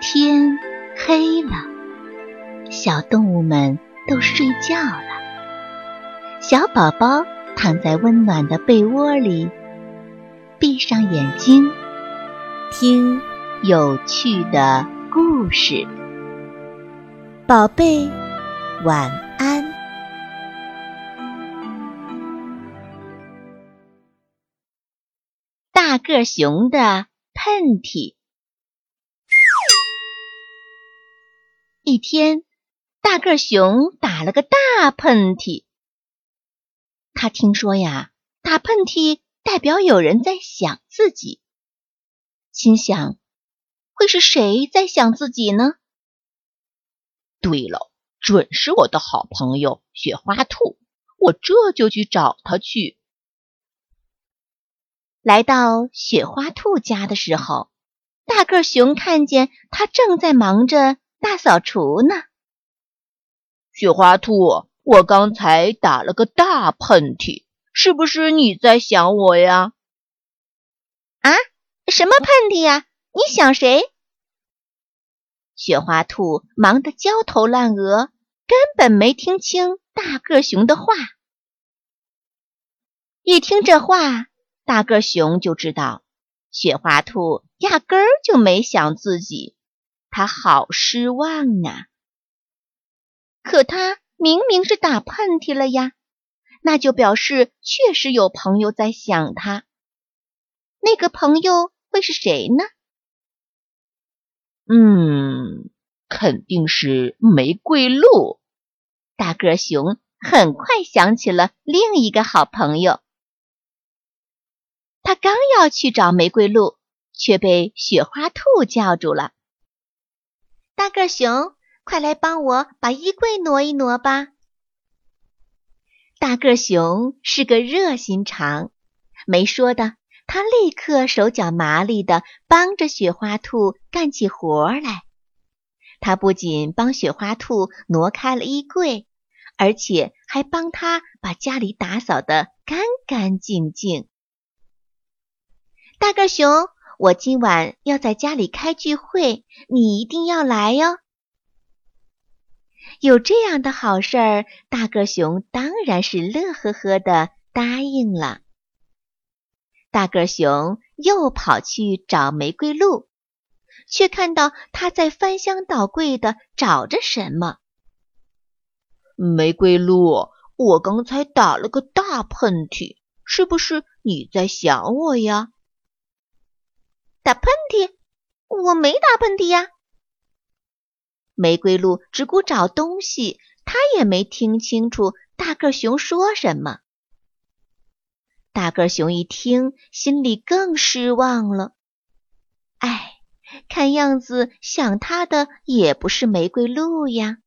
天黑了，小动物们都睡觉了。小宝宝躺在温暖的被窝里，闭上眼睛，听有趣的故事。宝贝，晚安。大个熊的喷嚏。一天，大个熊打了个大喷嚏。他听说呀，打喷嚏代表有人在想自己，心想：会是谁在想自己呢？对了，准是我的好朋友雪花兔。我这就去找他去。来到雪花兔家的时候，大个熊看见他正在忙着。大扫除呢，雪花兔，我刚才打了个大喷嚏，是不是你在想我呀？啊，什么喷嚏呀？你想谁？雪花兔忙得焦头烂额，根本没听清大个熊的话。一听这话，大个熊就知道雪花兔压根儿就没想自己。他好失望啊！可他明明是打喷嚏了呀，那就表示确实有朋友在想他。那个朋友会是谁呢？嗯，肯定是玫瑰鹿。大个熊很快想起了另一个好朋友。他刚要去找玫瑰鹿，却被雪花兔叫住了。大个熊，快来帮我把衣柜挪一挪吧！大个熊是个热心肠，没说的，他立刻手脚麻利的帮着雪花兔干起活来。他不仅帮雪花兔挪开了衣柜，而且还帮他把家里打扫得干干净净。大个熊。我今晚要在家里开聚会，你一定要来哟。有这样的好事儿，大个熊当然是乐呵呵的答应了。大个熊又跑去找玫瑰鹿，却看到他在翻箱倒柜的找着什么。玫瑰鹿，我刚才打了个大喷嚏，是不是你在想我呀？打喷嚏？我没打喷嚏呀！玫瑰鹿只顾找东西，他也没听清楚大个熊说什么。大个熊一听，心里更失望了。哎，看样子想他的也不是玫瑰鹿呀。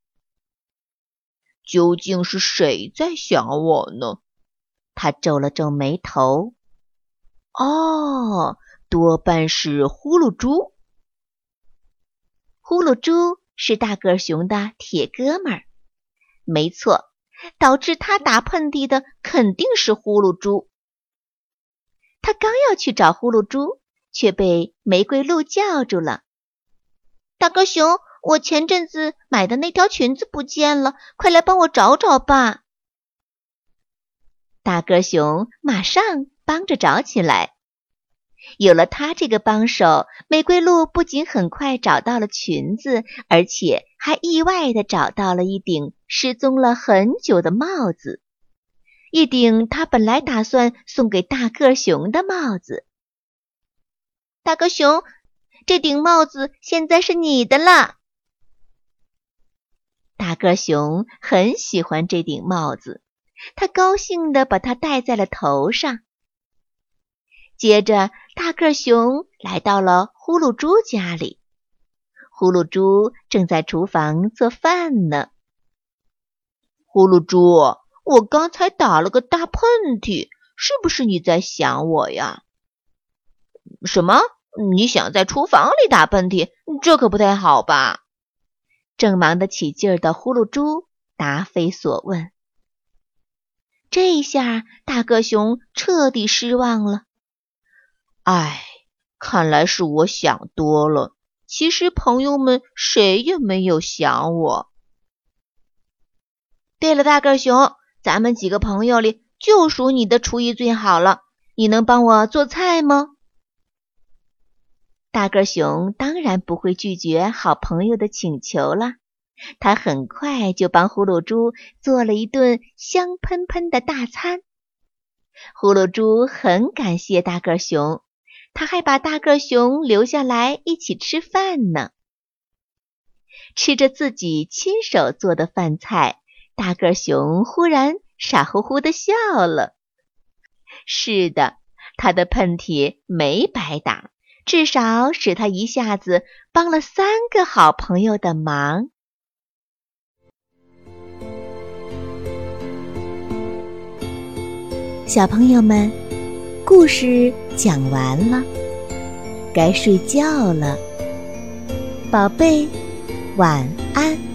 究竟是谁在想我呢？他皱了皱眉头。哦。多半是呼噜猪。呼噜猪是大个熊的铁哥们儿，没错，导致他打喷嚏的肯定是呼噜猪。他刚要去找呼噜猪，却被玫瑰鹿叫住了。大个熊，我前阵子买的那条裙子不见了，快来帮我找找吧！大个熊马上帮着找起来。有了他这个帮手，玫瑰鹿不仅很快找到了裙子，而且还意外的找到了一顶失踪了很久的帽子，一顶他本来打算送给大个熊的帽子。大个熊，这顶帽子现在是你的了。大个熊很喜欢这顶帽子，他高兴的把它戴在了头上。接着，大个熊来到了呼噜猪家里。呼噜猪正在厨房做饭呢。呼噜猪，我刚才打了个大喷嚏，是不是你在想我呀？什么？你想在厨房里打喷嚏？这可不太好吧？正忙得起劲儿的呼噜猪答非所问。这一下，大个熊彻底失望了。唉，看来是我想多了。其实朋友们谁也没有想我。对了，大个熊，咱们几个朋友里就属你的厨艺最好了，你能帮我做菜吗？大个熊当然不会拒绝好朋友的请求了，他很快就帮呼噜猪做了一顿香喷喷的大餐。呼噜猪很感谢大个熊。他还把大个熊留下来一起吃饭呢。吃着自己亲手做的饭菜，大个熊忽然傻乎乎的笑了。是的，他的喷嚏没白打，至少使他一下子帮了三个好朋友的忙。小朋友们。故事讲完了，该睡觉了，宝贝，晚安。